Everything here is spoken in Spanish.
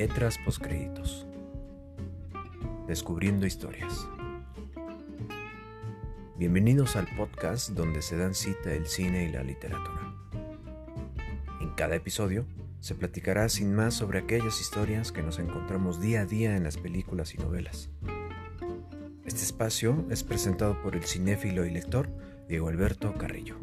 Letras postcréditos. Descubriendo historias. Bienvenidos al podcast donde se dan cita el cine y la literatura. En cada episodio se platicará sin más sobre aquellas historias que nos encontramos día a día en las películas y novelas. Este espacio es presentado por el cinéfilo y lector Diego Alberto Carrillo.